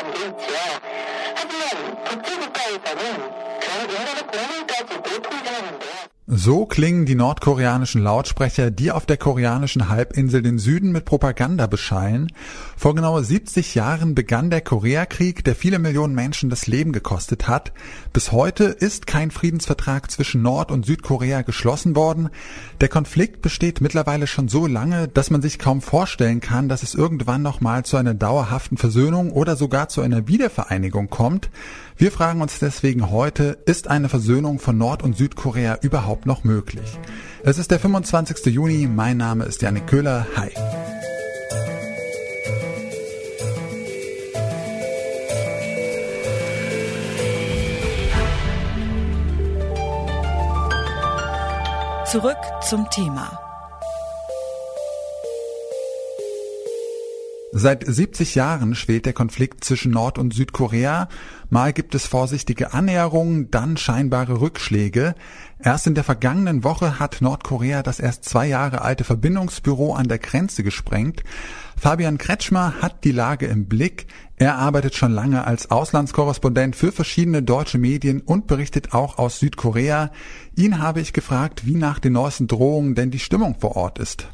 안돼 있죠. 하지만 국제국가에서는 그런 인간의 공민까지도 통제하는데요. So klingen die nordkoreanischen Lautsprecher, die auf der koreanischen Halbinsel den Süden mit Propaganda beschallen. Vor genau 70 Jahren begann der Koreakrieg, der viele Millionen Menschen das Leben gekostet hat. Bis heute ist kein Friedensvertrag zwischen Nord- und Südkorea geschlossen worden. Der Konflikt besteht mittlerweile schon so lange, dass man sich kaum vorstellen kann, dass es irgendwann nochmal zu einer dauerhaften Versöhnung oder sogar zu einer Wiedervereinigung kommt. Wir fragen uns deswegen heute, ist eine Versöhnung von Nord- und Südkorea überhaupt noch möglich? Es ist der 25. Juni, mein Name ist Janik Köhler, hi. Zurück zum Thema. Seit 70 Jahren schwelt der Konflikt zwischen Nord- und Südkorea. Mal gibt es vorsichtige Annäherungen, dann scheinbare Rückschläge. Erst in der vergangenen Woche hat Nordkorea das erst zwei Jahre alte Verbindungsbüro an der Grenze gesprengt. Fabian Kretschmer hat die Lage im Blick. Er arbeitet schon lange als Auslandskorrespondent für verschiedene deutsche Medien und berichtet auch aus Südkorea. Ihn habe ich gefragt, wie nach den neuesten Drohungen denn die Stimmung vor Ort ist.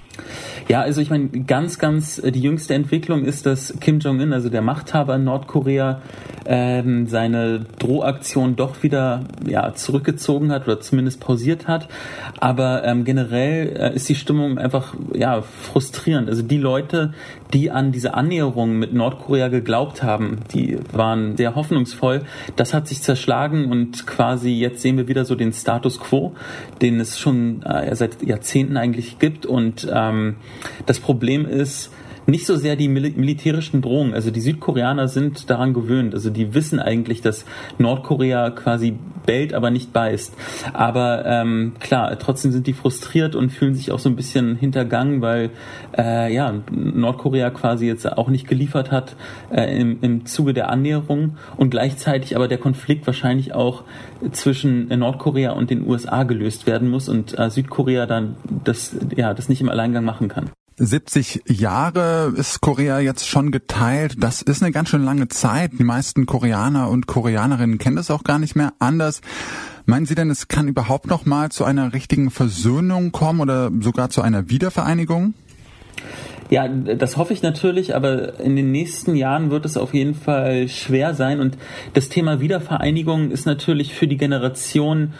Ja, also ich meine, ganz, ganz die jüngste Entwicklung ist, dass Kim Jong-un, also der Machthaber in Nordkorea, ähm, seine Drohaktion doch wieder ja, zurückgezogen hat oder zumindest pausiert hat. Aber ähm, generell äh, ist die Stimmung einfach ja frustrierend. Also die Leute, die an diese Annäherung mit Nordkorea geglaubt haben, die waren sehr hoffnungsvoll. Das hat sich zerschlagen und quasi jetzt sehen wir wieder so den Status quo, den es schon äh, seit Jahrzehnten eigentlich gibt. Und ähm, das Problem ist, nicht so sehr die mil militärischen Drohungen. Also die Südkoreaner sind daran gewöhnt. Also die wissen eigentlich, dass Nordkorea quasi bellt, aber nicht beißt. Aber ähm, klar, trotzdem sind die frustriert und fühlen sich auch so ein bisschen hintergangen, weil äh, ja Nordkorea quasi jetzt auch nicht geliefert hat äh, im, im Zuge der Annäherung und gleichzeitig aber der Konflikt wahrscheinlich auch zwischen Nordkorea und den USA gelöst werden muss und äh, Südkorea dann das ja das nicht im Alleingang machen kann. 70 Jahre ist Korea jetzt schon geteilt. Das ist eine ganz schön lange Zeit. Die meisten Koreaner und Koreanerinnen kennen das auch gar nicht mehr anders. Meinen Sie denn, es kann überhaupt noch mal zu einer richtigen Versöhnung kommen oder sogar zu einer Wiedervereinigung? Ja, das hoffe ich natürlich, aber in den nächsten Jahren wird es auf jeden Fall schwer sein. Und das Thema Wiedervereinigung ist natürlich für die Generation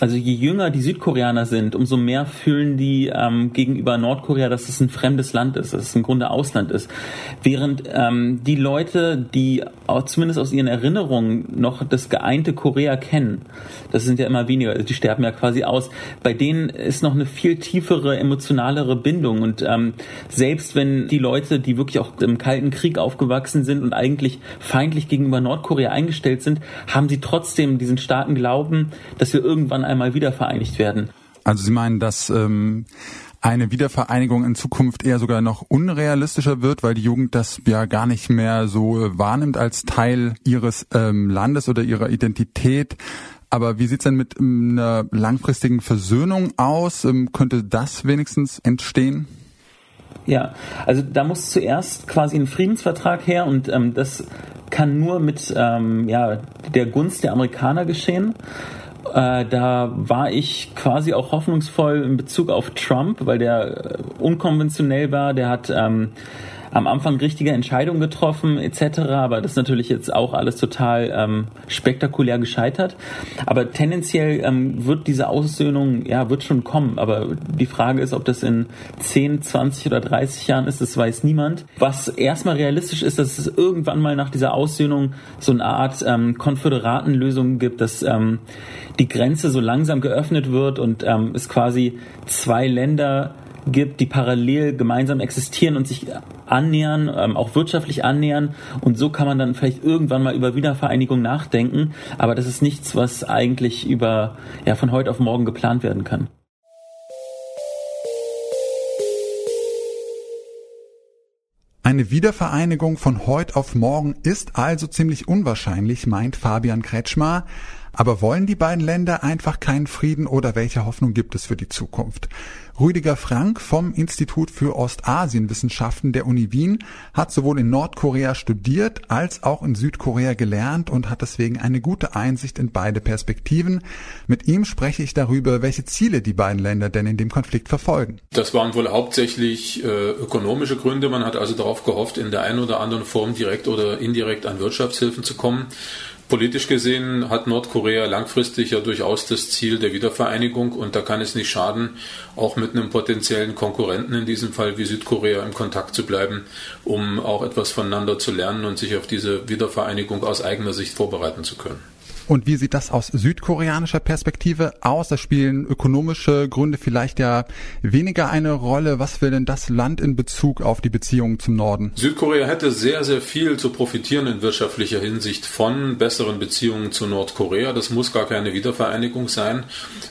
also je jünger die Südkoreaner sind, umso mehr fühlen die ähm, gegenüber Nordkorea, dass es ein fremdes Land ist, dass es im Grunde Ausland ist. Während ähm, die Leute, die auch zumindest aus ihren Erinnerungen noch das geeinte Korea kennen, das sind ja immer weniger, also die sterben ja quasi aus, bei denen ist noch eine viel tiefere, emotionalere Bindung. Und ähm, selbst wenn die Leute, die wirklich auch im Kalten Krieg aufgewachsen sind und eigentlich feindlich gegenüber Nordkorea eingestellt sind, haben sie trotzdem diesen starken Glauben, dass wir irgendwann einmal wieder vereinigt werden. Also Sie meinen, dass ähm, eine Wiedervereinigung in Zukunft eher sogar noch unrealistischer wird, weil die Jugend das ja gar nicht mehr so äh, wahrnimmt als Teil ihres ähm, Landes oder ihrer Identität. Aber wie sieht's denn mit ähm, einer langfristigen Versöhnung aus? Ähm, könnte das wenigstens entstehen? Ja, also da muss zuerst quasi ein Friedensvertrag her und ähm, das kann nur mit ähm, ja, der Gunst der Amerikaner geschehen. Äh, da war ich quasi auch hoffnungsvoll in Bezug auf Trump, weil der äh, unkonventionell war. Der hat ähm, am Anfang richtige Entscheidungen getroffen etc. Aber das ist natürlich jetzt auch alles total ähm, spektakulär gescheitert. Aber tendenziell ähm, wird diese Aussöhnung, ja, wird schon kommen. Aber die Frage ist, ob das in 10, 20 oder 30 Jahren ist, das weiß niemand. Was erstmal realistisch ist, dass es irgendwann mal nach dieser Aussöhnung so eine Art ähm, Konföderatenlösung gibt, dass ähm, die Grenze so langsam geöffnet wird und ähm, es quasi zwei Länder gibt, die parallel gemeinsam existieren und sich annähern, ähm, auch wirtschaftlich annähern. Und so kann man dann vielleicht irgendwann mal über Wiedervereinigung nachdenken. Aber das ist nichts, was eigentlich über ja von heute auf morgen geplant werden kann. Eine Wiedervereinigung von heute auf morgen ist also ziemlich unwahrscheinlich, meint Fabian Kretschmer. Aber wollen die beiden Länder einfach keinen Frieden oder welche Hoffnung gibt es für die Zukunft? Rüdiger Frank vom Institut für Ostasienwissenschaften der Uni Wien hat sowohl in Nordkorea studiert als auch in Südkorea gelernt und hat deswegen eine gute Einsicht in beide Perspektiven. Mit ihm spreche ich darüber, welche Ziele die beiden Länder denn in dem Konflikt verfolgen. Das waren wohl hauptsächlich äh, ökonomische Gründe. Man hat also darauf gehofft, in der einen oder anderen Form direkt oder indirekt an Wirtschaftshilfen zu kommen. Politisch gesehen hat Nordkorea langfristig ja durchaus das Ziel der Wiedervereinigung und da kann es nicht schaden, auch mit einem potenziellen Konkurrenten in diesem Fall wie Südkorea im Kontakt zu bleiben, um auch etwas voneinander zu lernen und sich auf diese Wiedervereinigung aus eigener Sicht vorbereiten zu können. Und wie sieht das aus südkoreanischer Perspektive aus? Da spielen ökonomische Gründe vielleicht ja weniger eine Rolle. Was will denn das Land in Bezug auf die Beziehungen zum Norden? Südkorea hätte sehr, sehr viel zu profitieren in wirtschaftlicher Hinsicht von besseren Beziehungen zu Nordkorea. Das muss gar keine Wiedervereinigung sein.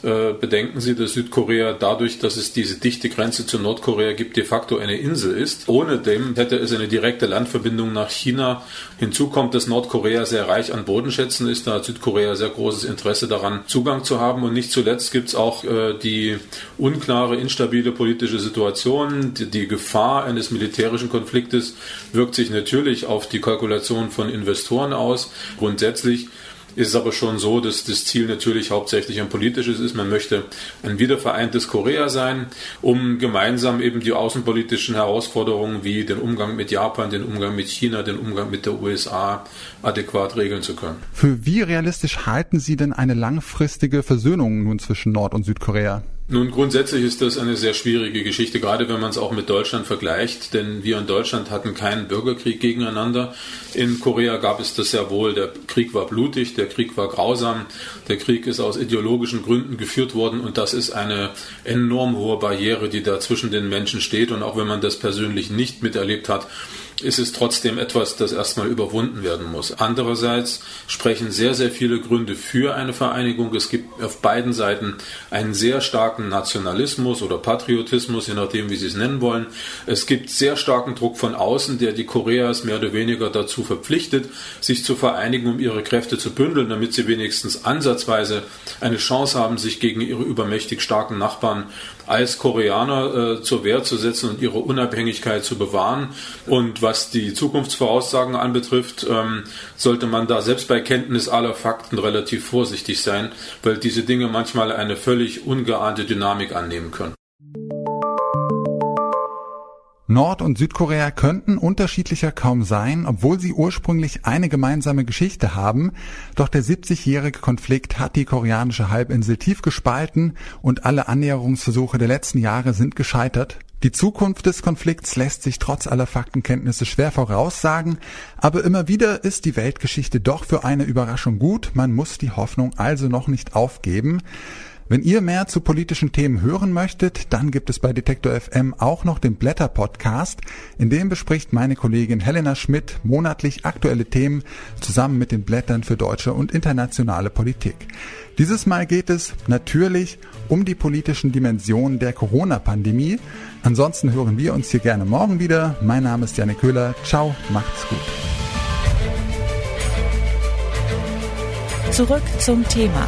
Äh, bedenken Sie, dass Südkorea dadurch, dass es diese dichte Grenze zu Nordkorea gibt, de facto eine Insel ist. Ohne dem hätte es eine direkte Landverbindung nach China. Hinzu kommt, dass Nordkorea sehr reich an Bodenschätzen ist. Da hat Südkorea Südkorea sehr großes Interesse daran, Zugang zu haben. Und nicht zuletzt gibt es auch äh, die unklare, instabile politische Situation. Die, die Gefahr eines militärischen Konfliktes wirkt sich natürlich auf die Kalkulation von Investoren aus. Grundsätzlich ist es aber schon so, dass das Ziel natürlich hauptsächlich ein politisches ist. Man möchte ein wiedervereintes Korea sein, um gemeinsam eben die außenpolitischen Herausforderungen wie den Umgang mit Japan, den Umgang mit China, den Umgang mit der USA adäquat regeln zu können. Für wie realistisch halten Sie denn eine langfristige Versöhnung nun zwischen Nord- und Südkorea? Nun, grundsätzlich ist das eine sehr schwierige Geschichte, gerade wenn man es auch mit Deutschland vergleicht, denn wir in Deutschland hatten keinen Bürgerkrieg gegeneinander. In Korea gab es das sehr wohl. Der Krieg war blutig, der Krieg war grausam, der Krieg ist aus ideologischen Gründen geführt worden und das ist eine enorm hohe Barriere, die da zwischen den Menschen steht. Und auch wenn man das persönlich nicht miterlebt hat, ist es trotzdem etwas, das erstmal überwunden werden muss. Andererseits sprechen sehr, sehr viele Gründe für eine Vereinigung. Es gibt auf beiden Seiten einen sehr starken Nationalismus oder Patriotismus, je nachdem, wie Sie es nennen wollen. Es gibt sehr starken Druck von außen, der die Koreas mehr oder weniger dazu verpflichtet, sich zu vereinigen, um ihre Kräfte zu bündeln, damit sie wenigstens ansatzweise eine Chance haben, sich gegen ihre übermächtig starken Nachbarn als Koreaner äh, zur Wehr zu setzen und ihre Unabhängigkeit zu bewahren. Und was die Zukunftsvoraussagen anbetrifft, ähm, sollte man da selbst bei Kenntnis aller Fakten relativ vorsichtig sein, weil diese Dinge manchmal eine völlig ungeahnte Dynamik annehmen können. Nord- und Südkorea könnten unterschiedlicher kaum sein, obwohl sie ursprünglich eine gemeinsame Geschichte haben. Doch der 70-jährige Konflikt hat die koreanische Halbinsel tief gespalten und alle Annäherungsversuche der letzten Jahre sind gescheitert. Die Zukunft des Konflikts lässt sich trotz aller Faktenkenntnisse schwer voraussagen, aber immer wieder ist die Weltgeschichte doch für eine Überraschung gut. Man muss die Hoffnung also noch nicht aufgeben. Wenn ihr mehr zu politischen Themen hören möchtet, dann gibt es bei Detektor FM auch noch den Blätter Podcast. In dem bespricht meine Kollegin Helena Schmidt monatlich aktuelle Themen zusammen mit den Blättern für deutsche und internationale Politik. Dieses Mal geht es natürlich um die politischen Dimensionen der Corona-Pandemie. Ansonsten hören wir uns hier gerne morgen wieder. Mein Name ist Janik Köhler. Ciao, macht's gut. Zurück zum Thema